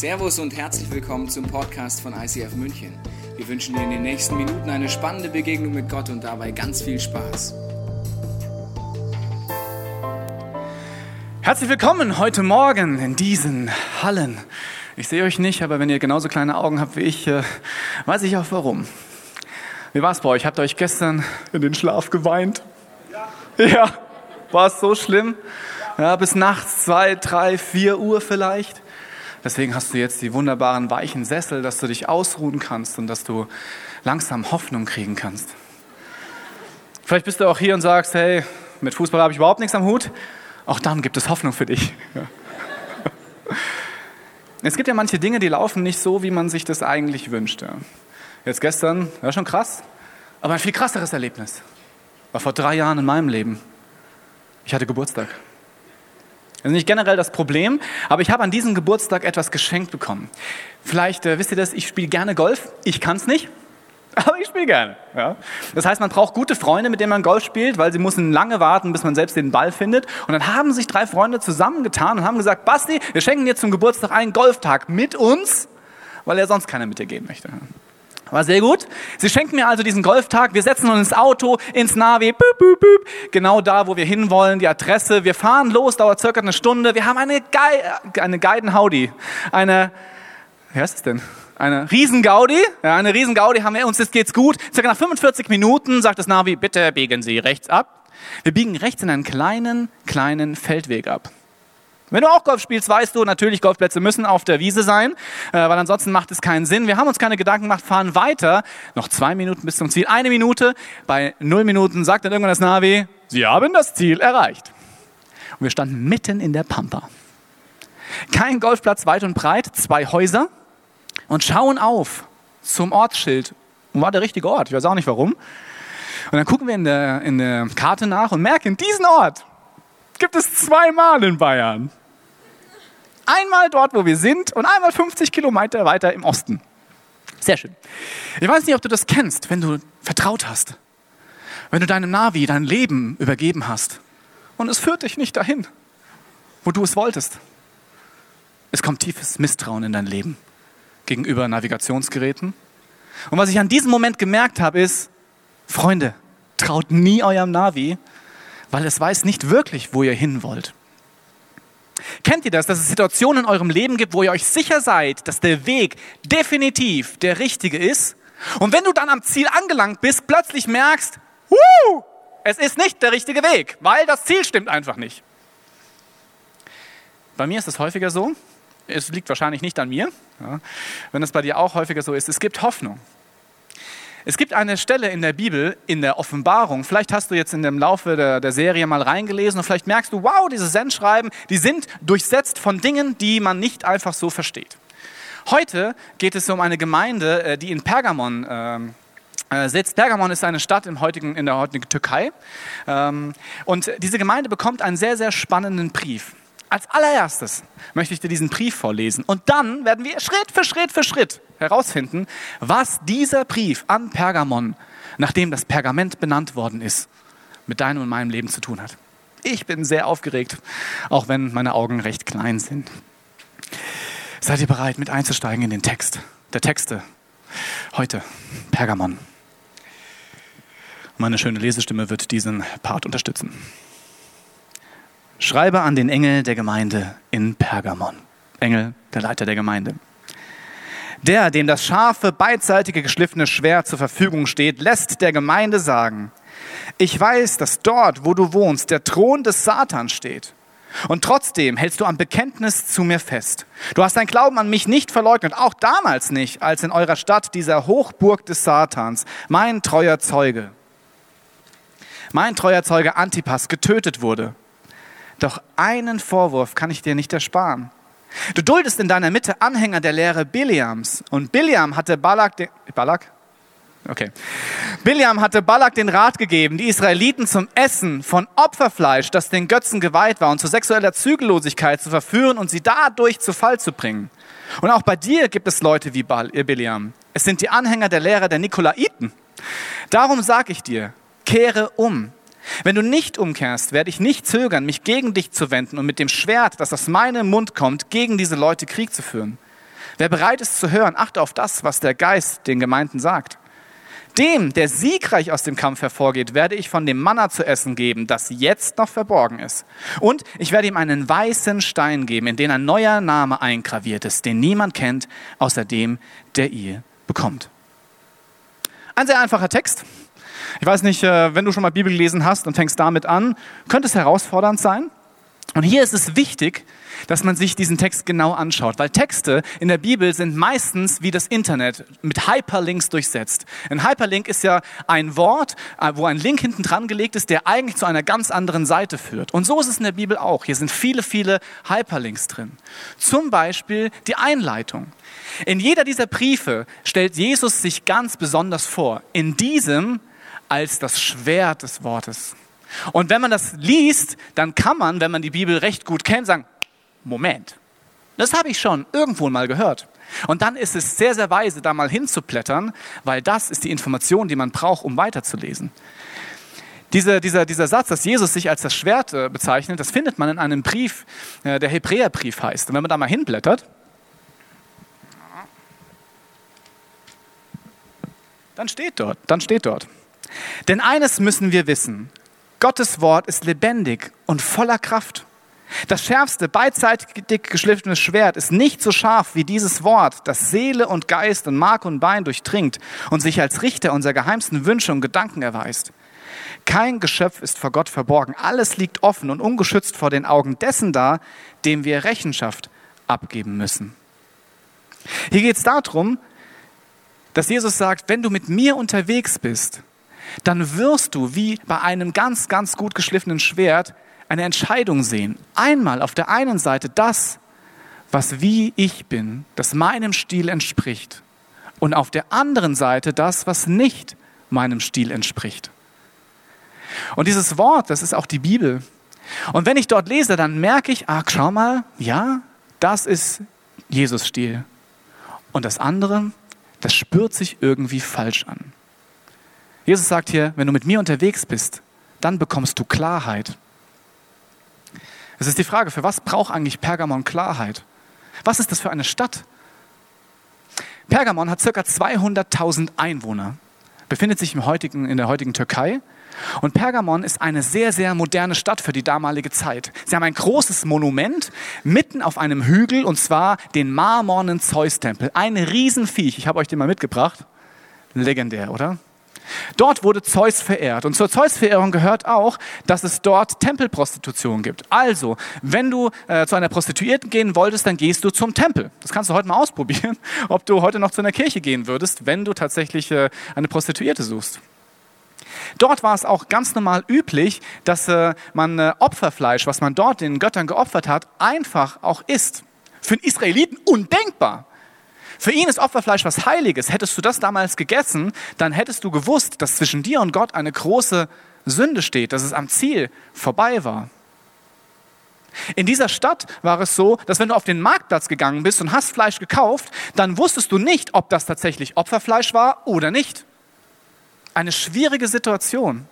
Servus und herzlich willkommen zum Podcast von ICF München. Wir wünschen dir in den nächsten Minuten eine spannende Begegnung mit Gott und dabei ganz viel Spaß. Herzlich willkommen heute Morgen in diesen Hallen. Ich sehe euch nicht, aber wenn ihr genauso kleine Augen habt wie ich, äh, weiß ich auch warum. Wie war es bei euch? Habt ihr euch gestern in den Schlaf geweint? Ja. Ja, war es so schlimm? Ja, bis nachts zwei, drei, vier Uhr vielleicht. Deswegen hast du jetzt die wunderbaren weichen Sessel, dass du dich ausruhen kannst und dass du langsam Hoffnung kriegen kannst. Vielleicht bist du auch hier und sagst, hey, mit Fußball habe ich überhaupt nichts am Hut. Auch dann gibt es Hoffnung für dich. Ja. Es gibt ja manche Dinge, die laufen nicht so, wie man sich das eigentlich wünscht. Ja. Jetzt gestern, war schon krass, aber ein viel krasseres Erlebnis war vor drei Jahren in meinem Leben. Ich hatte Geburtstag. Das ist nicht generell das Problem, aber ich habe an diesem Geburtstag etwas geschenkt bekommen. Vielleicht äh, wisst ihr das, ich spiele gerne Golf. Ich kann es nicht, aber ich spiele gerne. Ja. Das heißt, man braucht gute Freunde, mit denen man Golf spielt, weil sie müssen lange warten, bis man selbst den Ball findet. Und dann haben sich drei Freunde zusammengetan und haben gesagt, Basti, wir schenken dir zum Geburtstag einen Golftag mit uns, weil er sonst keiner mit dir gehen möchte. War sehr gut. Sie schenken mir also diesen Golftag. Wir setzen uns ins Auto, ins Navi, büb, büb, büb, genau da, wo wir hinwollen, die Adresse. Wir fahren los, dauert circa eine Stunde. Wir haben eine, Gei eine Guiden-Haudi. Eine, wie heißt es denn? Eine Riesengaudi. Ja, eine Riesengaudi haben wir uns, das geht's gut. Circa nach 45 Minuten sagt das Navi, bitte biegen Sie rechts ab. Wir biegen rechts in einen kleinen, kleinen Feldweg ab. Wenn du auch Golf spielst, weißt du, natürlich, Golfplätze müssen auf der Wiese sein, äh, weil ansonsten macht es keinen Sinn. Wir haben uns keine Gedanken gemacht, fahren weiter. Noch zwei Minuten bis zum Ziel. Eine Minute. Bei null Minuten sagt dann irgendwann das Navi, Sie haben das Ziel erreicht. Und wir standen mitten in der Pampa. Kein Golfplatz weit und breit, zwei Häuser und schauen auf zum Ortsschild. Und war der richtige Ort. Ich weiß auch nicht warum. Und dann gucken wir in der, in der Karte nach und merken, diesen Ort gibt es zweimal in Bayern. Einmal dort, wo wir sind und einmal 50 Kilometer weiter im Osten. Sehr schön. Ich weiß nicht, ob du das kennst, wenn du vertraut hast. Wenn du deinem Navi dein Leben übergeben hast und es führt dich nicht dahin, wo du es wolltest. Es kommt tiefes Misstrauen in dein Leben gegenüber Navigationsgeräten. Und was ich an diesem Moment gemerkt habe, ist, Freunde, traut nie eurem Navi, weil es weiß nicht wirklich, wo ihr hin wollt. Kennt ihr das, dass es Situationen in eurem Leben gibt, wo ihr euch sicher seid, dass der Weg definitiv der richtige ist? Und wenn du dann am Ziel angelangt bist, plötzlich merkst, Wuh, es ist nicht der richtige Weg, weil das Ziel stimmt einfach nicht. Bei mir ist es häufiger so. Es liegt wahrscheinlich nicht an mir. Ja. Wenn es bei dir auch häufiger so ist, es gibt Hoffnung. Es gibt eine Stelle in der Bibel, in der Offenbarung, vielleicht hast du jetzt in dem Laufe der, der Serie mal reingelesen und vielleicht merkst du, wow, diese Sendschreiben, die sind durchsetzt von Dingen, die man nicht einfach so versteht. Heute geht es um eine Gemeinde, äh, die in Pergamon ähm, äh, sitzt. Pergamon ist eine Stadt im heutigen, in der heutigen Türkei. Ähm, und diese Gemeinde bekommt einen sehr, sehr spannenden Brief. Als allererstes möchte ich dir diesen Brief vorlesen und dann werden wir Schritt für Schritt für Schritt herausfinden, was dieser Brief an Pergamon, nachdem das Pergament benannt worden ist, mit deinem und meinem Leben zu tun hat. Ich bin sehr aufgeregt, auch wenn meine Augen recht klein sind. Seid ihr bereit, mit einzusteigen in den Text der Texte? Heute, Pergamon. Meine schöne Lesestimme wird diesen Part unterstützen. Schreibe an den Engel der Gemeinde in Pergamon. Engel, der Leiter der Gemeinde. Der, dem das scharfe, beidseitige geschliffene Schwert zur Verfügung steht, lässt der Gemeinde sagen, ich weiß, dass dort, wo du wohnst, der Thron des Satans steht. Und trotzdem hältst du am Bekenntnis zu mir fest. Du hast dein Glauben an mich nicht verleugnet, auch damals nicht, als in eurer Stadt dieser Hochburg des Satans, mein treuer Zeuge, mein treuer Zeuge Antipas getötet wurde. Doch einen Vorwurf kann ich dir nicht ersparen. Du duldest in deiner Mitte Anhänger der Lehre Biliams. Und Biliam hatte Balak, den, Balak? Okay. Biliam hatte Balak den Rat gegeben, die Israeliten zum Essen von Opferfleisch, das den Götzen geweiht war, und zu sexueller Zügellosigkeit zu verführen und sie dadurch zu Fall zu bringen. Und auch bei dir gibt es Leute wie Biliam. Es sind die Anhänger der Lehre der Nikolaiten. Darum sage ich dir, kehre um wenn du nicht umkehrst, werde ich nicht zögern, mich gegen dich zu wenden und mit dem Schwert, das aus meinem Mund kommt, gegen diese Leute Krieg zu führen. Wer bereit ist zu hören, achte auf das, was der Geist den Gemeinden sagt. Dem, der siegreich aus dem Kampf hervorgeht, werde ich von dem Manna zu essen geben, das jetzt noch verborgen ist. Und ich werde ihm einen weißen Stein geben, in den ein neuer Name eingraviert ist, den niemand kennt, außer dem, der ihr bekommt. Ein sehr einfacher Text. Ich weiß nicht, äh, wenn du schon mal Bibel gelesen hast und fängst damit an, könnte es herausfordernd sein. Und hier ist es wichtig, dass man sich diesen Text genau anschaut, weil Texte in der Bibel sind meistens wie das Internet mit Hyperlinks durchsetzt. Ein Hyperlink ist ja ein Wort, äh, wo ein Link hinten dran gelegt ist, der eigentlich zu einer ganz anderen Seite führt. Und so ist es in der Bibel auch. Hier sind viele, viele Hyperlinks drin. Zum Beispiel die Einleitung. In jeder dieser Briefe stellt Jesus sich ganz besonders vor. In diesem als das Schwert des Wortes. Und wenn man das liest, dann kann man, wenn man die Bibel recht gut kennt, sagen, Moment, das habe ich schon irgendwo mal gehört. Und dann ist es sehr, sehr weise, da mal hinzublättern, weil das ist die Information, die man braucht, um weiterzulesen. Diese, dieser, dieser Satz, dass Jesus sich als das Schwert äh, bezeichnet, das findet man in einem Brief, äh, der Hebräerbrief heißt. Und wenn man da mal hinblättert, dann steht dort, dann steht dort. Denn eines müssen wir wissen. Gottes Wort ist lebendig und voller Kraft. Das schärfste, beidseitig geschliffene Schwert ist nicht so scharf wie dieses Wort, das Seele und Geist und Mark und Bein durchdringt und sich als Richter unserer geheimsten Wünsche und Gedanken erweist. Kein Geschöpf ist vor Gott verborgen. Alles liegt offen und ungeschützt vor den Augen dessen da, dem wir Rechenschaft abgeben müssen. Hier geht es darum, dass Jesus sagt, wenn du mit mir unterwegs bist, dann wirst du wie bei einem ganz, ganz gut geschliffenen Schwert eine Entscheidung sehen. Einmal auf der einen Seite das, was wie ich bin, das meinem Stil entspricht. Und auf der anderen Seite das, was nicht meinem Stil entspricht. Und dieses Wort, das ist auch die Bibel. Und wenn ich dort lese, dann merke ich, ah, schau mal, ja, das ist Jesus Stil. Und das andere, das spürt sich irgendwie falsch an. Jesus sagt hier, wenn du mit mir unterwegs bist, dann bekommst du Klarheit. Es ist die Frage, für was braucht eigentlich Pergamon Klarheit? Was ist das für eine Stadt? Pergamon hat ca. 200.000 Einwohner, befindet sich im heutigen, in der heutigen Türkei. Und Pergamon ist eine sehr, sehr moderne Stadt für die damalige Zeit. Sie haben ein großes Monument mitten auf einem Hügel und zwar den marmornen Zeus-Tempel. Ein Riesenviech. Ich habe euch den mal mitgebracht. Legendär, oder? Dort wurde Zeus verehrt. Und zur Zeus-Verehrung gehört auch, dass es dort Tempelprostitution gibt. Also, wenn du äh, zu einer Prostituierten gehen wolltest, dann gehst du zum Tempel. Das kannst du heute mal ausprobieren, ob du heute noch zu einer Kirche gehen würdest, wenn du tatsächlich äh, eine Prostituierte suchst. Dort war es auch ganz normal üblich, dass äh, man äh, Opferfleisch, was man dort den Göttern geopfert hat, einfach auch isst. Für einen Israeliten undenkbar. Für ihn ist Opferfleisch was Heiliges. Hättest du das damals gegessen, dann hättest du gewusst, dass zwischen dir und Gott eine große Sünde steht, dass es am Ziel vorbei war. In dieser Stadt war es so, dass wenn du auf den Marktplatz gegangen bist und hast Fleisch gekauft, dann wusstest du nicht, ob das tatsächlich Opferfleisch war oder nicht. Eine schwierige Situation.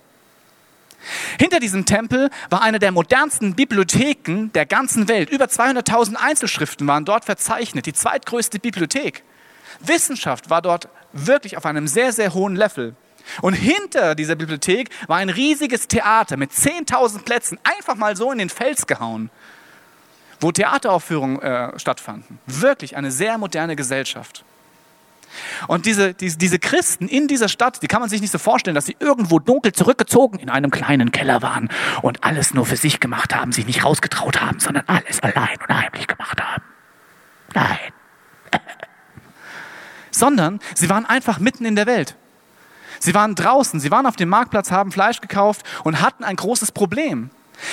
Hinter diesem Tempel war eine der modernsten Bibliotheken der ganzen Welt. Über 200.000 Einzelschriften waren dort verzeichnet, die zweitgrößte Bibliothek. Wissenschaft war dort wirklich auf einem sehr, sehr hohen Level. Und hinter dieser Bibliothek war ein riesiges Theater mit 10.000 Plätzen, einfach mal so in den Fels gehauen, wo Theateraufführungen äh, stattfanden. Wirklich eine sehr moderne Gesellschaft. Und diese, diese, diese Christen in dieser Stadt, die kann man sich nicht so vorstellen, dass sie irgendwo dunkel zurückgezogen in einem kleinen Keller waren und alles nur für sich gemacht haben, sich nicht rausgetraut haben, sondern alles allein und heimlich gemacht haben. Nein. sondern sie waren einfach mitten in der Welt. Sie waren draußen, sie waren auf dem Marktplatz, haben Fleisch gekauft und hatten ein großes Problem.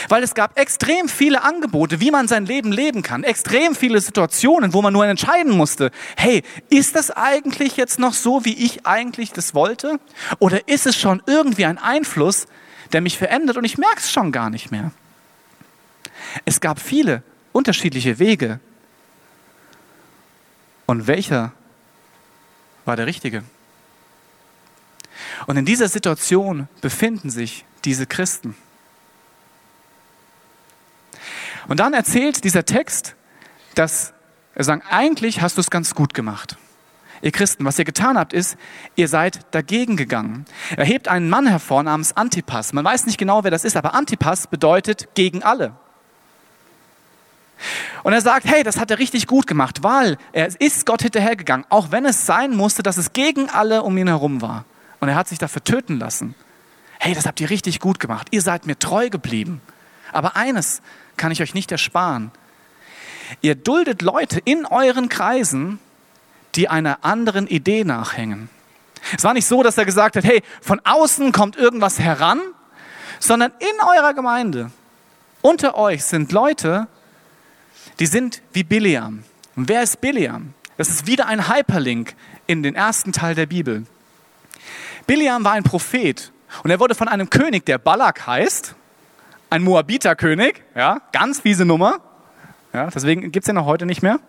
Weil es gab extrem viele Angebote, wie man sein Leben leben kann. Extrem viele Situationen, wo man nur entscheiden musste, hey, ist das eigentlich jetzt noch so, wie ich eigentlich das wollte? Oder ist es schon irgendwie ein Einfluss, der mich verändert und ich merke es schon gar nicht mehr? Es gab viele unterschiedliche Wege. Und welcher war der richtige? Und in dieser Situation befinden sich diese Christen. Und dann erzählt dieser Text, dass Er sagt, eigentlich hast du es ganz gut gemacht. Ihr Christen, was ihr getan habt, ist, ihr seid dagegen gegangen. Er hebt einen Mann hervor namens Antipas. Man weiß nicht genau, wer das ist, aber Antipas bedeutet gegen alle. Und er sagt, hey, das hat er richtig gut gemacht, weil er ist Gott hinterhergegangen, auch wenn es sein musste, dass es gegen alle um ihn herum war. Und er hat sich dafür töten lassen. Hey, das habt ihr richtig gut gemacht. Ihr seid mir treu geblieben. Aber eines kann ich euch nicht ersparen. Ihr duldet Leute in euren Kreisen, die einer anderen Idee nachhängen. Es war nicht so, dass er gesagt hat, hey, von außen kommt irgendwas heran, sondern in eurer Gemeinde, unter euch sind Leute, die sind wie Biliam. Und wer ist Biliam? Das ist wieder ein Hyperlink in den ersten Teil der Bibel. Biliam war ein Prophet und er wurde von einem König, der Balak heißt, ein Moabiterkönig, ja, ganz fiese Nummer. Ja, deswegen gibt es den auch heute nicht mehr.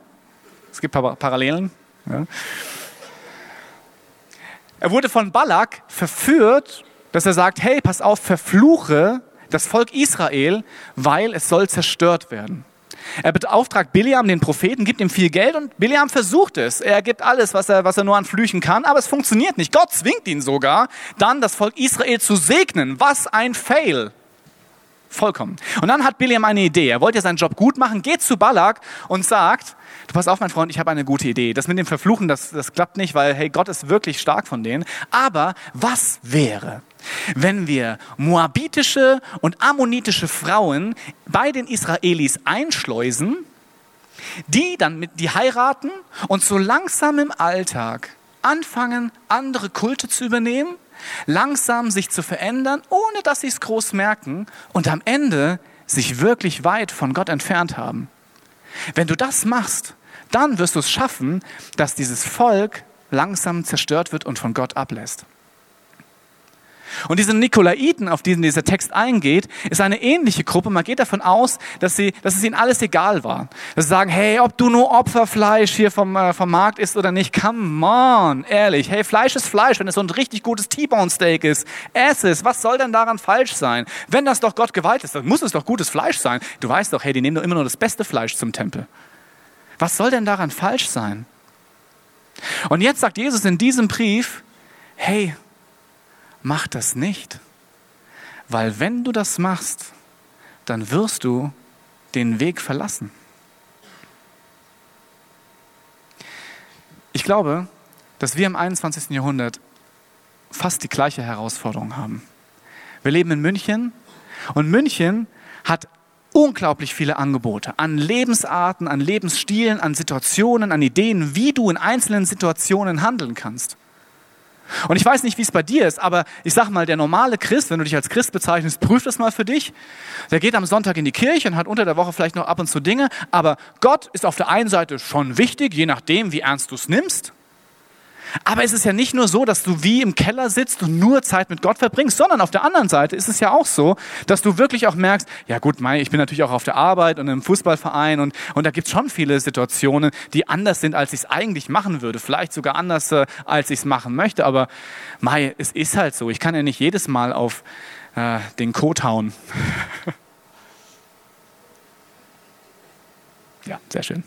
Es gibt Parallelen. Ja. Er wurde von Balak verführt, dass er sagt, hey, pass auf, verfluche das Volk Israel, weil es soll zerstört werden. Er beauftragt Biliam, den Propheten, gibt ihm viel Geld und Biliam versucht es. Er gibt alles, was er, was er nur an Flüchen kann, aber es funktioniert nicht. Gott zwingt ihn sogar, dann das Volk Israel zu segnen. Was ein Fail. Vollkommen. Und dann hat Biliam eine Idee. Er wollte seinen Job gut machen, geht zu Balak und sagt, du pass auf, mein Freund, ich habe eine gute Idee. Das mit dem Verfluchen, das, das klappt nicht, weil, hey, Gott ist wirklich stark von denen. Aber was wäre, wenn wir moabitische und ammonitische Frauen bei den Israelis einschleusen, die dann mit, die heiraten und so langsam im Alltag anfangen, andere Kulte zu übernehmen, langsam sich zu verändern, ohne dass sie es groß merken und am Ende sich wirklich weit von Gott entfernt haben. Wenn du das machst, dann wirst du es schaffen, dass dieses Volk langsam zerstört wird und von Gott ablässt. Und diese Nikolaiten, auf die dieser Text eingeht, ist eine ähnliche Gruppe. Man geht davon aus, dass, sie, dass es ihnen alles egal war. Dass sie sagen, hey, ob du nur Opferfleisch hier vom, äh, vom Markt isst oder nicht, come on, ehrlich. Hey, Fleisch ist Fleisch. Wenn es so ein richtig gutes T-Bone Steak ist, ess es. Was soll denn daran falsch sein? Wenn das doch Gott geweiht ist, dann muss es doch gutes Fleisch sein. Du weißt doch, hey, die nehmen doch immer nur das beste Fleisch zum Tempel. Was soll denn daran falsch sein? Und jetzt sagt Jesus in diesem Brief, hey, mach das nicht. Weil wenn du das machst, dann wirst du den Weg verlassen. Ich glaube, dass wir im 21. Jahrhundert fast die gleiche Herausforderung haben. Wir leben in München und München hat unglaublich viele Angebote an Lebensarten, an Lebensstilen, an Situationen, an Ideen, wie du in einzelnen Situationen handeln kannst. Und ich weiß nicht, wie es bei dir ist, aber ich sag mal, der normale Christ, wenn du dich als Christ bezeichnest, prüf das mal für dich. Der geht am Sonntag in die Kirche und hat unter der Woche vielleicht noch ab und zu Dinge, aber Gott ist auf der einen Seite schon wichtig, je nachdem, wie ernst du es nimmst. Aber es ist ja nicht nur so, dass du wie im Keller sitzt und nur Zeit mit Gott verbringst, sondern auf der anderen Seite ist es ja auch so, dass du wirklich auch merkst, ja gut, ich bin natürlich auch auf der Arbeit und im Fußballverein und, und da gibt es schon viele Situationen, die anders sind, als ich es eigentlich machen würde. Vielleicht sogar anders, äh, als ich es machen möchte. Aber Mai, es ist halt so. Ich kann ja nicht jedes Mal auf äh, den Kot hauen. ja, sehr schön.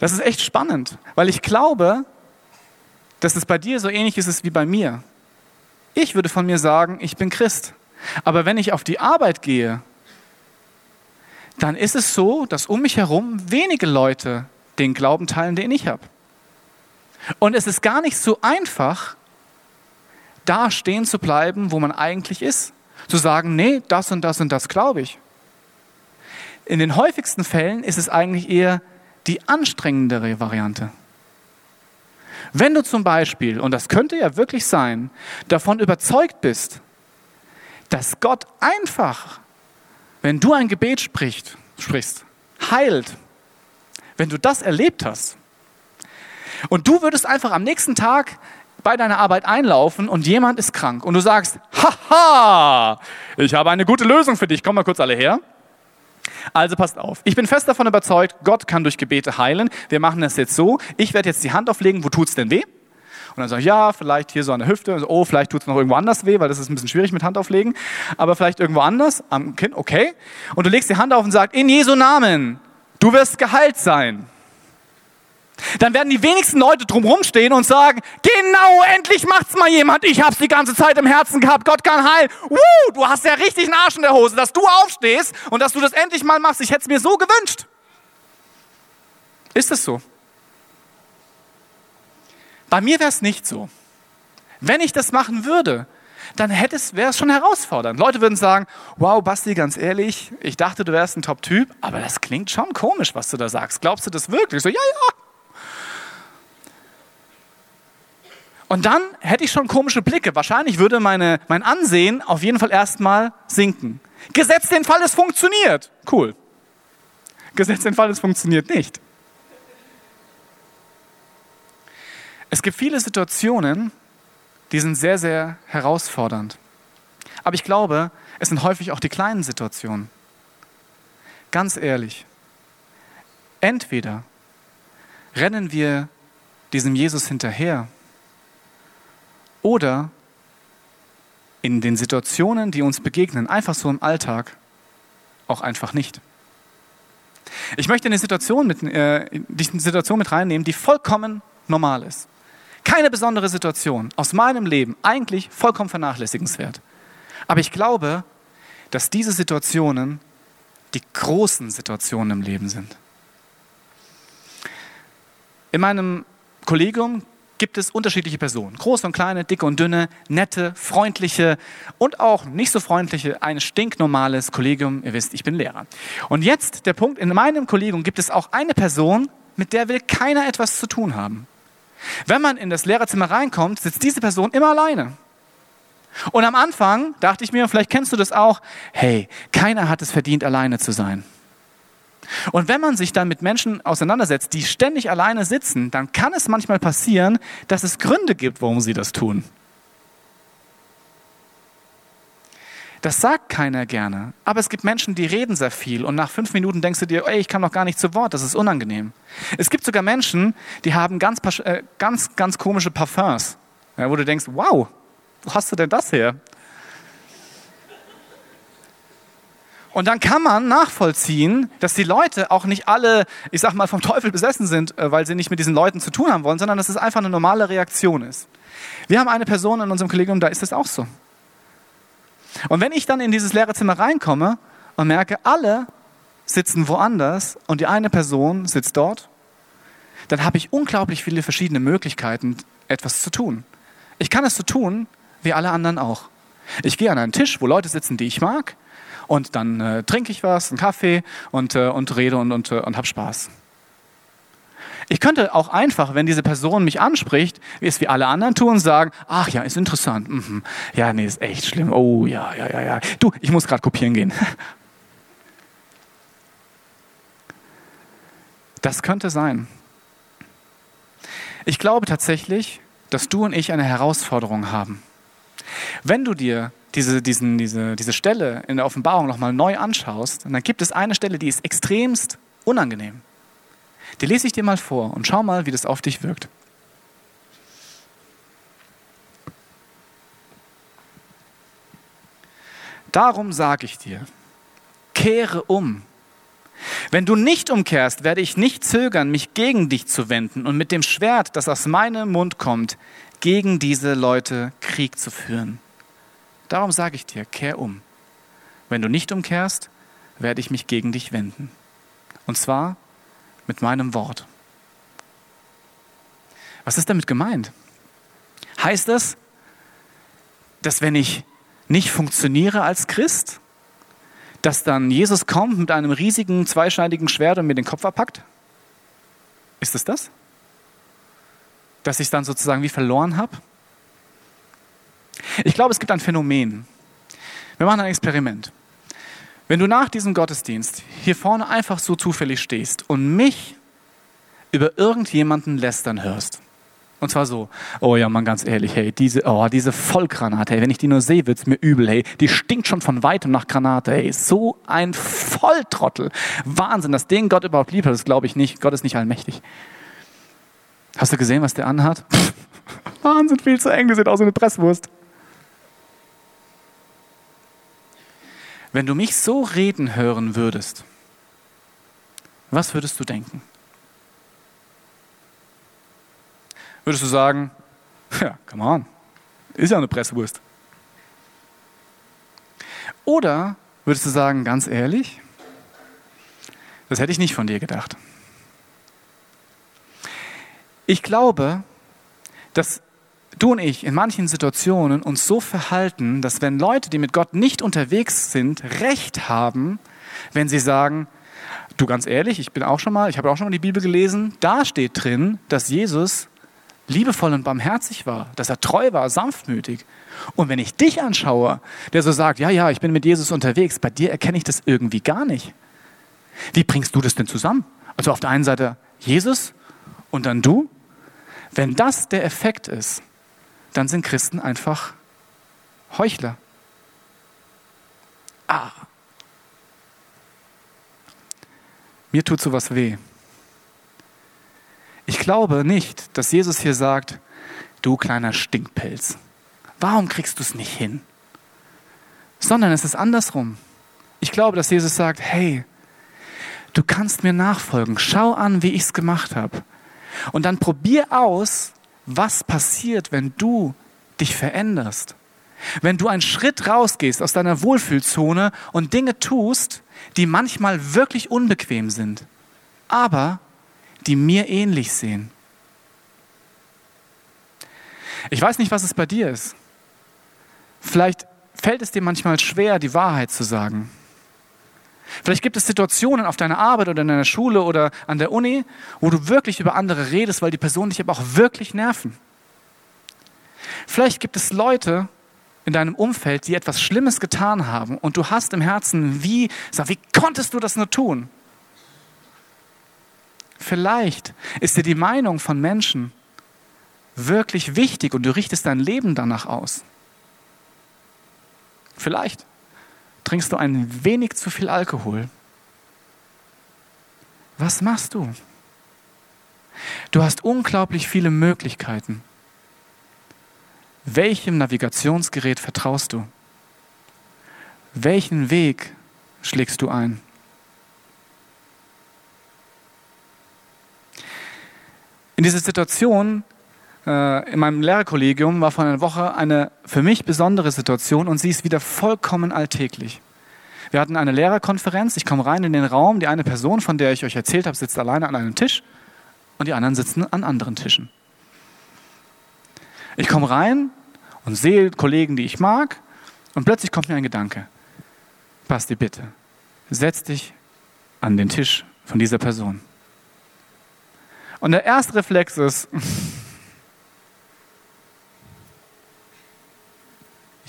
Das ist echt spannend, weil ich glaube, dass es bei dir so ähnlich ist wie bei mir. Ich würde von mir sagen, ich bin Christ. Aber wenn ich auf die Arbeit gehe, dann ist es so, dass um mich herum wenige Leute den Glauben teilen, den ich habe. Und es ist gar nicht so einfach, da stehen zu bleiben, wo man eigentlich ist. Zu sagen, nee, das und das und das glaube ich. In den häufigsten Fällen ist es eigentlich eher die anstrengendere Variante. Wenn du zum Beispiel, und das könnte ja wirklich sein, davon überzeugt bist, dass Gott einfach, wenn du ein Gebet sprichst, sprichst, heilt, wenn du das erlebt hast, und du würdest einfach am nächsten Tag bei deiner Arbeit einlaufen und jemand ist krank und du sagst, haha, ich habe eine gute Lösung für dich, komm mal kurz alle her. Also passt auf. Ich bin fest davon überzeugt, Gott kann durch Gebete heilen. Wir machen das jetzt so. Ich werde jetzt die Hand auflegen. Wo tut's denn weh? Und dann sage ich, ja, vielleicht hier so an der Hüfte. Also, oh, vielleicht tut es noch irgendwo anders weh, weil das ist ein bisschen schwierig mit Hand auflegen. Aber vielleicht irgendwo anders, am Kinn, okay. Und du legst die Hand auf und sagst, in Jesu Namen, du wirst geheilt sein. Dann werden die wenigsten Leute drumherum stehen und sagen, genau, endlich macht's mal jemand. Ich hab's die ganze Zeit im Herzen gehabt. Gott kann heilen. Woo, du hast ja richtig einen Arsch in der Hose, dass du aufstehst und dass du das endlich mal machst. Ich hätte es mir so gewünscht. Ist es so? Bei mir wäre es nicht so. Wenn ich das machen würde, dann wäre es schon herausfordernd. Leute würden sagen, wow, Basti, ganz ehrlich, ich dachte, du wärst ein Top-Typ, aber das klingt schon komisch, was du da sagst. Glaubst du das wirklich? So, ja, ja. Und dann hätte ich schon komische Blicke. Wahrscheinlich würde meine, mein Ansehen auf jeden Fall erstmal sinken. Gesetzt den Fall, es funktioniert. Cool. Gesetzt den Fall, es funktioniert nicht. Es gibt viele Situationen, die sind sehr, sehr herausfordernd. Aber ich glaube, es sind häufig auch die kleinen Situationen. Ganz ehrlich, entweder rennen wir diesem Jesus hinterher oder in den Situationen, die uns begegnen, einfach so im Alltag, auch einfach nicht. Ich möchte eine Situation mit, äh, die Situation mit reinnehmen, die vollkommen normal ist. Keine besondere Situation aus meinem Leben, eigentlich vollkommen vernachlässigenswert. Aber ich glaube, dass diese Situationen die großen Situationen im Leben sind. In meinem Kollegium gibt es unterschiedliche Personen. Große und kleine, dicke und dünne, nette, freundliche und auch nicht so freundliche. Ein stinknormales Kollegium. Ihr wisst, ich bin Lehrer. Und jetzt der Punkt, in meinem Kollegium gibt es auch eine Person, mit der will keiner etwas zu tun haben. Wenn man in das Lehrerzimmer reinkommt, sitzt diese Person immer alleine. Und am Anfang dachte ich mir, vielleicht kennst du das auch, hey, keiner hat es verdient, alleine zu sein. Und wenn man sich dann mit Menschen auseinandersetzt, die ständig alleine sitzen, dann kann es manchmal passieren, dass es Gründe gibt, warum sie das tun. Das sagt keiner gerne. Aber es gibt Menschen, die reden sehr viel und nach fünf Minuten denkst du dir, ey, ich kann noch gar nicht zu Wort, das ist unangenehm. Es gibt sogar Menschen, die haben ganz, äh, ganz, ganz komische Parfums, wo du denkst, wow, wo hast du denn das her? Und dann kann man nachvollziehen, dass die Leute auch nicht alle, ich sag mal, vom Teufel besessen sind, äh, weil sie nicht mit diesen Leuten zu tun haben wollen, sondern dass es einfach eine normale Reaktion ist. Wir haben eine Person in unserem Kollegium, da ist es auch so. Und wenn ich dann in dieses leere Zimmer reinkomme und merke, alle sitzen woanders und die eine Person sitzt dort, dann habe ich unglaublich viele verschiedene Möglichkeiten, etwas zu tun. Ich kann es so tun, wie alle anderen auch. Ich gehe an einen Tisch, wo Leute sitzen, die ich mag, und dann äh, trinke ich was, einen Kaffee und, äh, und rede und, und, äh, und habe Spaß. Ich könnte auch einfach, wenn diese Person mich anspricht, wie es wie alle anderen tun, sagen, ach ja, ist interessant. Mhm. Ja, nee, ist echt schlimm. Oh ja, ja, ja, ja. Du, ich muss gerade kopieren gehen. Das könnte sein. Ich glaube tatsächlich, dass du und ich eine Herausforderung haben. Wenn du dir diese, diesen, diese, diese Stelle in der Offenbarung nochmal neu anschaust, dann gibt es eine Stelle, die ist extremst unangenehm. Die lese ich dir mal vor und schau mal, wie das auf dich wirkt. Darum sage ich dir, kehre um. Wenn du nicht umkehrst, werde ich nicht zögern, mich gegen dich zu wenden und mit dem Schwert, das aus meinem Mund kommt, gegen diese Leute Krieg zu führen. Darum sage ich dir, kehr um. Wenn du nicht umkehrst, werde ich mich gegen dich wenden. Und zwar mit meinem Wort. Was ist damit gemeint? Heißt das, dass wenn ich nicht funktioniere als Christ, dass dann Jesus kommt mit einem riesigen zweischneidigen Schwert und mir den Kopf abpackt? Ist es das? Dass ich dann sozusagen wie verloren habe? Ich glaube, es gibt ein Phänomen. Wir machen ein Experiment. Wenn du nach diesem Gottesdienst hier vorne einfach so zufällig stehst und mich über irgendjemanden lästern hörst, und zwar so, oh ja, man, ganz ehrlich, hey, diese, oh, diese Vollgranate, hey, wenn ich die nur sehe, wird es mir übel, hey, die stinkt schon von weitem nach Granate, hey, so ein Volltrottel. Wahnsinn, dass den Gott überhaupt lieb hat, das glaube ich nicht. Gott ist nicht allmächtig. Hast du gesehen, was der anhat? Wahnsinn, viel zu eng, die sieht aus wie eine Presswurst. Wenn du mich so reden hören würdest, was würdest du denken? Würdest du sagen, ja, come on, ist ja eine Presswurst. Oder würdest du sagen, ganz ehrlich, das hätte ich nicht von dir gedacht. Ich glaube, dass du und ich in manchen Situationen uns so verhalten, dass wenn Leute, die mit Gott nicht unterwegs sind, Recht haben, wenn sie sagen, du ganz ehrlich, ich bin auch schon mal, ich habe auch schon mal die Bibel gelesen, da steht drin, dass Jesus liebevoll und barmherzig war, dass er treu war, sanftmütig. Und wenn ich dich anschaue, der so sagt, ja, ja, ich bin mit Jesus unterwegs, bei dir erkenne ich das irgendwie gar nicht. Wie bringst du das denn zusammen? Also auf der einen Seite Jesus und dann du wenn das der Effekt ist, dann sind Christen einfach Heuchler. Ah. Mir tut sowas weh. Ich glaube nicht, dass Jesus hier sagt, du kleiner Stinkpilz, warum kriegst du es nicht hin? Sondern es ist andersrum. Ich glaube, dass Jesus sagt, hey, du kannst mir nachfolgen, schau an, wie ich es gemacht habe. Und dann probier aus, was passiert, wenn du dich veränderst. Wenn du einen Schritt rausgehst aus deiner Wohlfühlzone und Dinge tust, die manchmal wirklich unbequem sind, aber die mir ähnlich sehen. Ich weiß nicht, was es bei dir ist. Vielleicht fällt es dir manchmal schwer, die Wahrheit zu sagen. Vielleicht gibt es Situationen auf deiner Arbeit oder in deiner Schule oder an der Uni, wo du wirklich über andere redest, weil die Personen dich aber auch wirklich nerven. Vielleicht gibt es Leute in deinem Umfeld, die etwas Schlimmes getan haben und du hast im Herzen, wie, sag, wie konntest du das nur tun? Vielleicht ist dir die Meinung von Menschen wirklich wichtig und du richtest dein Leben danach aus. Vielleicht trinkst du ein wenig zu viel Alkohol. Was machst du? Du hast unglaublich viele Möglichkeiten. Welchem Navigationsgerät vertraust du? Welchen Weg schlägst du ein? In dieser Situation in meinem Lehrerkollegium war vor einer Woche eine für mich besondere Situation und sie ist wieder vollkommen alltäglich. Wir hatten eine Lehrerkonferenz, ich komme rein in den Raum, die eine Person, von der ich euch erzählt habe, sitzt alleine an einem Tisch und die anderen sitzen an anderen Tischen. Ich komme rein und sehe Kollegen, die ich mag und plötzlich kommt mir ein Gedanke. Basti, bitte, setz dich an den Tisch von dieser Person. Und der erste Reflex ist,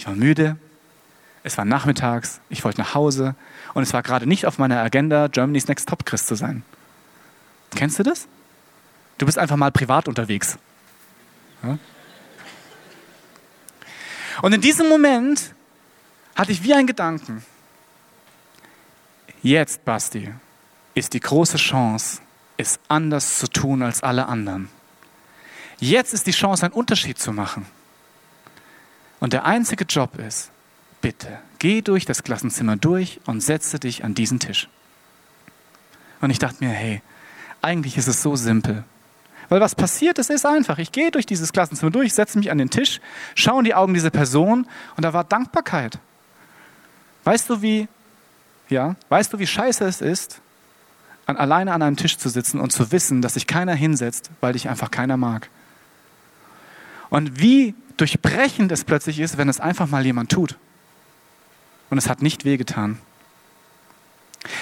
Ich war müde, es war nachmittags, ich wollte nach Hause und es war gerade nicht auf meiner Agenda, Germany's Next Top Christ zu sein. Kennst du das? Du bist einfach mal privat unterwegs. Ja? Und in diesem Moment hatte ich wie einen Gedanken. Jetzt, Basti, ist die große Chance, es anders zu tun als alle anderen. Jetzt ist die Chance, einen Unterschied zu machen. Und der einzige Job ist, bitte, geh durch das Klassenzimmer durch und setze dich an diesen Tisch. Und ich dachte mir, hey, eigentlich ist es so simpel. Weil was passiert ist, ist einfach. Ich gehe durch dieses Klassenzimmer durch, setze mich an den Tisch, schaue in die Augen dieser Person und da war Dankbarkeit. Weißt du, wie, ja, weißt du, wie scheiße es ist, an, alleine an einem Tisch zu sitzen und zu wissen, dass sich keiner hinsetzt, weil dich einfach keiner mag? Und wie durchbrechend es plötzlich ist, wenn es einfach mal jemand tut. Und es hat nicht wehgetan.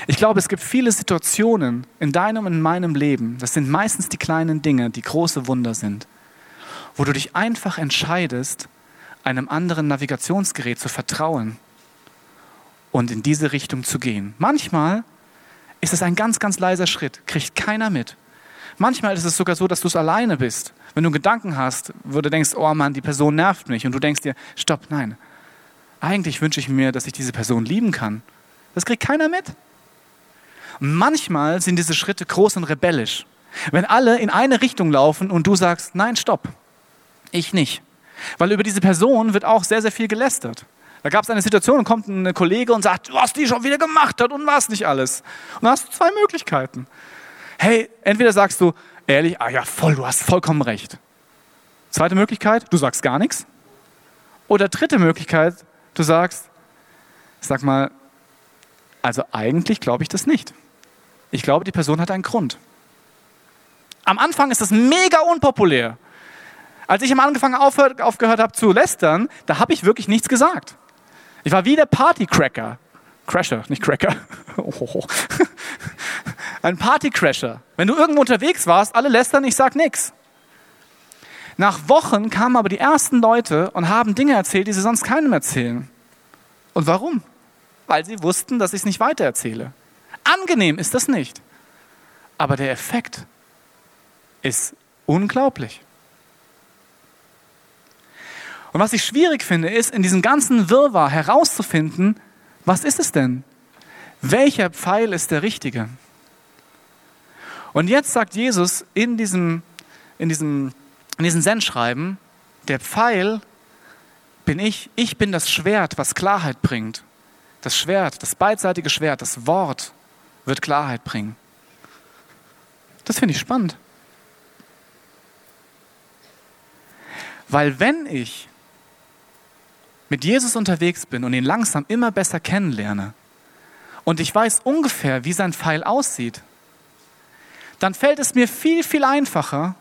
Ich glaube, es gibt viele Situationen in deinem und in meinem Leben, das sind meistens die kleinen Dinge, die große Wunder sind, wo du dich einfach entscheidest, einem anderen Navigationsgerät zu vertrauen und in diese Richtung zu gehen. Manchmal ist es ein ganz, ganz leiser Schritt, kriegt keiner mit. Manchmal ist es sogar so, dass du es alleine bist wenn du Gedanken hast, wo du denkst, oh Mann, die Person nervt mich und du denkst dir, stopp, nein. Eigentlich wünsche ich mir, dass ich diese Person lieben kann. Das kriegt keiner mit. Manchmal sind diese Schritte groß und rebellisch. Wenn alle in eine Richtung laufen und du sagst, nein, stopp, ich nicht. Weil über diese Person wird auch sehr, sehr viel gelästert. Da gab es eine Situation und kommt ein Kollege und sagt, was die schon wieder gemacht hat und was nicht alles. Und dann hast du zwei Möglichkeiten. Hey, entweder sagst du ehrlich, ah ja, voll, du hast vollkommen recht. Zweite Möglichkeit, du sagst gar nichts. Oder dritte Möglichkeit, du sagst, sag mal, also eigentlich glaube ich das nicht. Ich glaube, die Person hat einen Grund. Am Anfang ist das mega unpopulär. Als ich am Anfang aufgehört habe zu lästern, da habe ich wirklich nichts gesagt. Ich war wie der Partycracker. Crasher, nicht Cracker. Oh. Ein Partycrasher. Wenn du irgendwo unterwegs warst, alle lästern, ich sag nichts. Nach Wochen kamen aber die ersten Leute und haben Dinge erzählt, die sie sonst keinem erzählen. Und warum? Weil sie wussten, dass ich es nicht weitererzähle. Angenehm ist das nicht. Aber der Effekt ist unglaublich. Und was ich schwierig finde, ist in diesem ganzen Wirrwarr herauszufinden, was ist es denn? Welcher Pfeil ist der richtige? Und jetzt sagt Jesus in diesem, in diesem, in diesem Sendschreiben, der Pfeil bin ich, ich bin das Schwert, was Klarheit bringt. Das Schwert, das beidseitige Schwert, das Wort wird Klarheit bringen. Das finde ich spannend. Weil wenn ich mit Jesus unterwegs bin und ihn langsam immer besser kennenlerne und ich weiß ungefähr, wie sein Pfeil aussieht, dann fällt es mir viel, viel einfacher,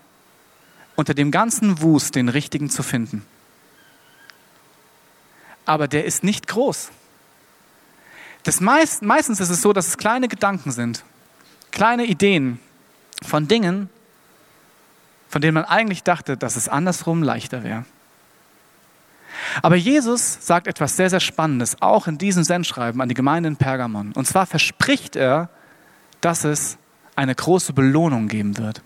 unter dem ganzen Wust den richtigen zu finden. Aber der ist nicht groß. Das meist, meistens ist es so, dass es kleine Gedanken sind, kleine Ideen von Dingen, von denen man eigentlich dachte, dass es andersrum leichter wäre. Aber Jesus sagt etwas sehr, sehr Spannendes, auch in diesem Sendschreiben an die Gemeinde in Pergamon. Und zwar verspricht er, dass es eine große Belohnung geben wird.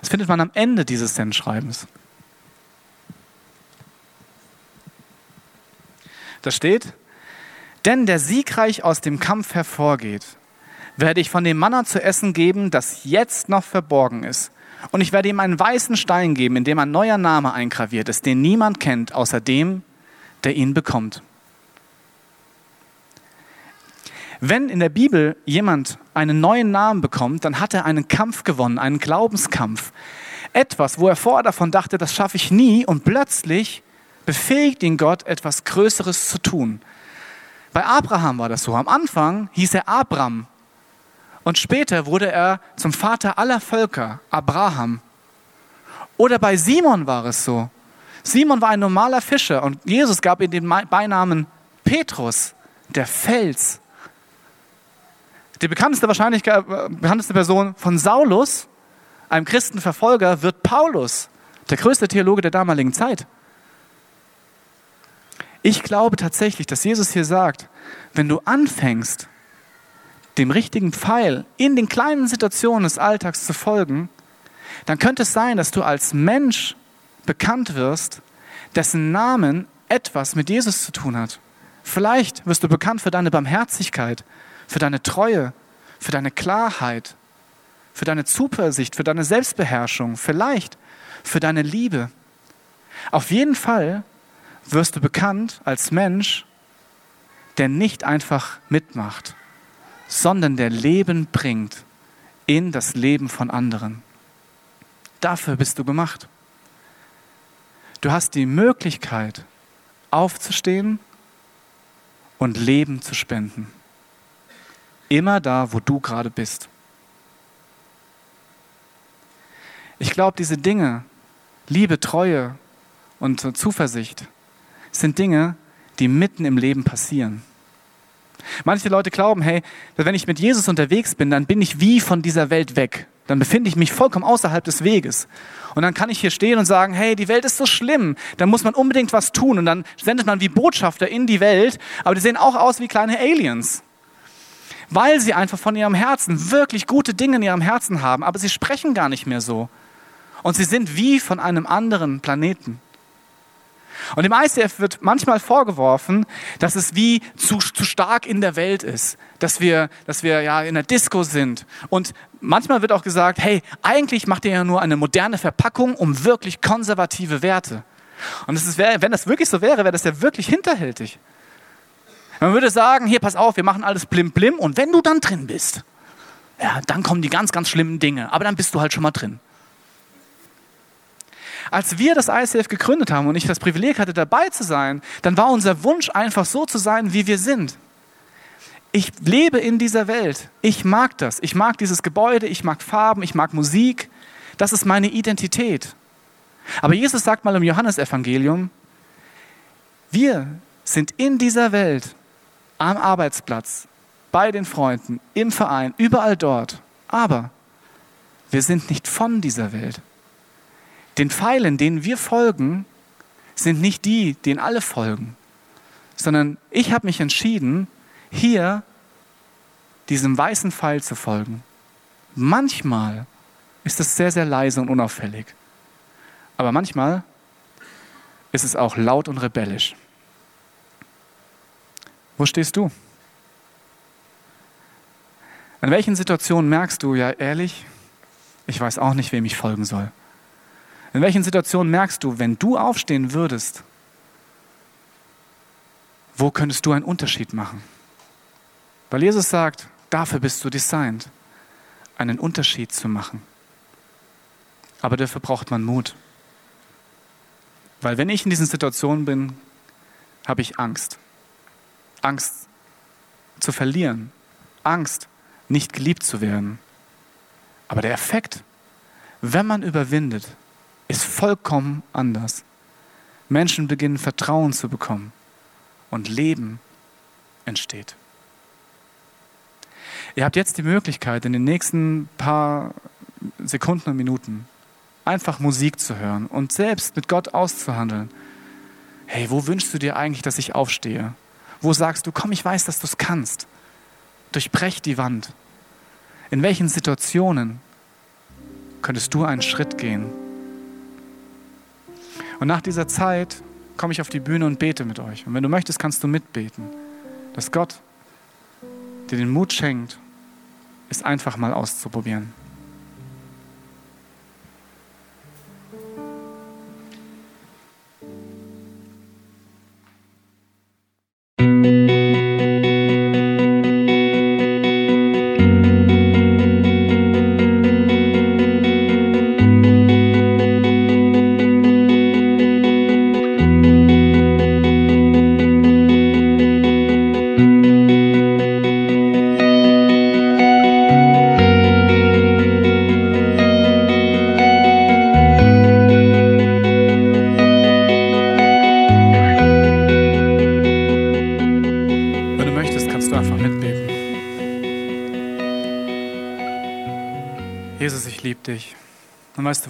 Das findet man am Ende dieses Sendschreibens. Da steht, denn der siegreich aus dem Kampf hervorgeht, werde ich von dem Manna zu essen geben, das jetzt noch verborgen ist. Und ich werde ihm einen weißen Stein geben, in dem ein neuer Name eingraviert ist, den niemand kennt, außer dem, der ihn bekommt. Wenn in der Bibel jemand einen neuen Namen bekommt, dann hat er einen Kampf gewonnen, einen Glaubenskampf. Etwas, wo er vorher davon dachte, das schaffe ich nie und plötzlich befähigt ihn Gott, etwas Größeres zu tun. Bei Abraham war das so. Am Anfang hieß er Abram und später wurde er zum Vater aller Völker, Abraham. Oder bei Simon war es so. Simon war ein normaler Fischer und Jesus gab ihm den Beinamen Petrus, der Fels. Die bekannteste, wahrscheinlich äh, bekannteste Person von Saulus, einem Christenverfolger, wird Paulus, der größte Theologe der damaligen Zeit. Ich glaube tatsächlich, dass Jesus hier sagt, wenn du anfängst, dem richtigen Pfeil in den kleinen Situationen des Alltags zu folgen, dann könnte es sein, dass du als Mensch bekannt wirst, dessen Namen etwas mit Jesus zu tun hat. Vielleicht wirst du bekannt für deine Barmherzigkeit, für deine Treue, für deine Klarheit, für deine Zuversicht, für deine Selbstbeherrschung, vielleicht für deine Liebe. Auf jeden Fall wirst du bekannt als Mensch, der nicht einfach mitmacht, sondern der Leben bringt in das Leben von anderen. Dafür bist du gemacht. Du hast die Möglichkeit, aufzustehen und Leben zu spenden. Immer da, wo du gerade bist. Ich glaube, diese Dinge, Liebe, Treue und Zuversicht, sind Dinge, die mitten im Leben passieren. Manche Leute glauben, hey, wenn ich mit Jesus unterwegs bin, dann bin ich wie von dieser Welt weg. Dann befinde ich mich vollkommen außerhalb des Weges. Und dann kann ich hier stehen und sagen, hey, die Welt ist so schlimm, da muss man unbedingt was tun. Und dann sendet man wie Botschafter in die Welt, aber die sehen auch aus wie kleine Aliens. Weil sie einfach von ihrem Herzen wirklich gute Dinge in ihrem Herzen haben, aber sie sprechen gar nicht mehr so. Und sie sind wie von einem anderen Planeten. Und dem ICF wird manchmal vorgeworfen, dass es wie zu, zu stark in der Welt ist, dass wir, dass wir ja in der Disco sind. Und manchmal wird auch gesagt, hey, eigentlich macht ihr ja nur eine moderne Verpackung um wirklich konservative Werte. Und es ist, wenn das wirklich so wäre, wäre das ja wirklich hinterhältig. Man würde sagen, hier, pass auf, wir machen alles blim blim und wenn du dann drin bist, ja, dann kommen die ganz, ganz schlimmen Dinge. Aber dann bist du halt schon mal drin. Als wir das ICF gegründet haben und ich das Privileg hatte, dabei zu sein, dann war unser Wunsch einfach so zu sein, wie wir sind. Ich lebe in dieser Welt. Ich mag das. Ich mag dieses Gebäude, ich mag Farben, ich mag Musik. Das ist meine Identität. Aber Jesus sagt mal im Johannesevangelium, wir sind in dieser Welt, am Arbeitsplatz, bei den Freunden, im Verein, überall dort. Aber wir sind nicht von dieser Welt. Den Pfeilen, denen wir folgen, sind nicht die, denen alle folgen, sondern ich habe mich entschieden, hier diesem weißen Pfeil zu folgen. Manchmal ist es sehr, sehr leise und unauffällig. Aber manchmal ist es auch laut und rebellisch. Wo stehst du? In welchen Situationen merkst du, ja ehrlich, ich weiß auch nicht, wem ich folgen soll? In welchen Situationen merkst du, wenn du aufstehen würdest, wo könntest du einen Unterschied machen? Weil Jesus sagt, dafür bist du designt, einen Unterschied zu machen. Aber dafür braucht man Mut. Weil wenn ich in diesen Situationen bin, habe ich Angst. Angst zu verlieren. Angst, nicht geliebt zu werden. Aber der Effekt, wenn man überwindet, ist vollkommen anders. Menschen beginnen Vertrauen zu bekommen und Leben entsteht. Ihr habt jetzt die Möglichkeit, in den nächsten paar Sekunden und Minuten einfach Musik zu hören und selbst mit Gott auszuhandeln. Hey, wo wünschst du dir eigentlich, dass ich aufstehe? Wo sagst du, komm, ich weiß, dass du es kannst. Durchbrech die Wand. In welchen Situationen könntest du einen Schritt gehen? Und nach dieser Zeit komme ich auf die Bühne und bete mit euch. Und wenn du möchtest, kannst du mitbeten, dass Gott dir den Mut schenkt, es einfach mal auszuprobieren.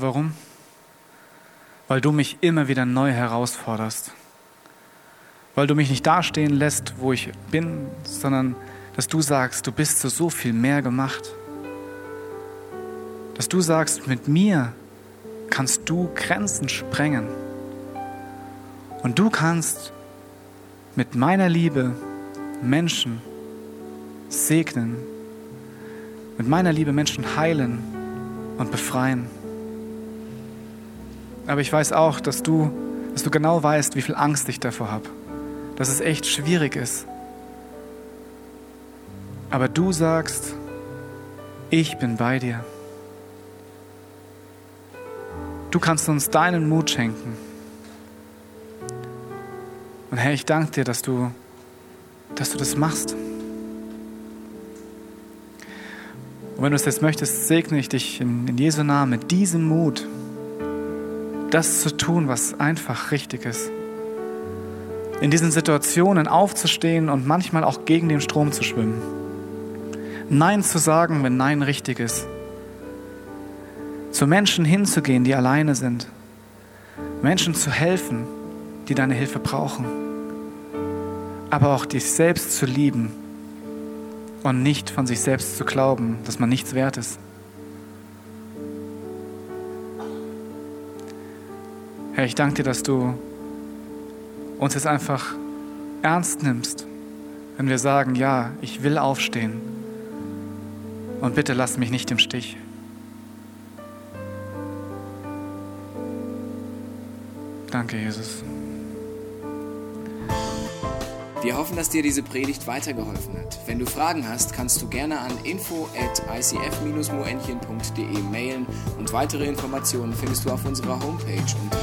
Warum? Weil du mich immer wieder neu herausforderst. Weil du mich nicht dastehen lässt, wo ich bin, sondern dass du sagst, du bist zu so viel mehr gemacht. Dass du sagst, mit mir kannst du Grenzen sprengen. Und du kannst mit meiner Liebe Menschen segnen, mit meiner Liebe Menschen heilen und befreien. Aber ich weiß auch, dass du, dass du genau weißt, wie viel Angst ich davor habe. Dass es echt schwierig ist. Aber du sagst, ich bin bei dir. Du kannst uns deinen Mut schenken. Und Herr, ich danke dir, dass du, dass du das machst. Und wenn du es jetzt möchtest, segne ich dich in, in Jesu Namen mit diesem Mut das zu tun, was einfach richtig ist. In diesen Situationen aufzustehen und manchmal auch gegen den Strom zu schwimmen. Nein zu sagen, wenn Nein richtig ist. Zu Menschen hinzugehen, die alleine sind. Menschen zu helfen, die deine Hilfe brauchen. Aber auch dich selbst zu lieben und nicht von sich selbst zu glauben, dass man nichts wert ist. Herr, ich danke dir, dass du uns jetzt einfach ernst nimmst, wenn wir sagen, ja, ich will aufstehen und bitte lass mich nicht im Stich. Danke, Jesus. Wir hoffen, dass dir diese Predigt weitergeholfen hat. Wenn du Fragen hast, kannst du gerne an info at icf-moenchen.de mailen und weitere Informationen findest du auf unserer Homepage unter